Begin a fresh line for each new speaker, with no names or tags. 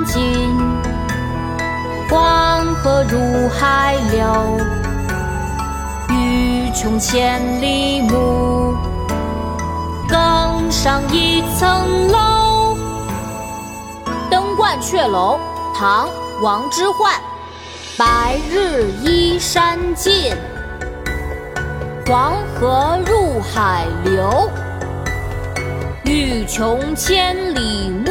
山尽，黄河入海流。欲穷千里目，更上一层楼。
《登鹳雀楼》唐·王之涣。白日依山尽，黄河入海流。欲穷千里目，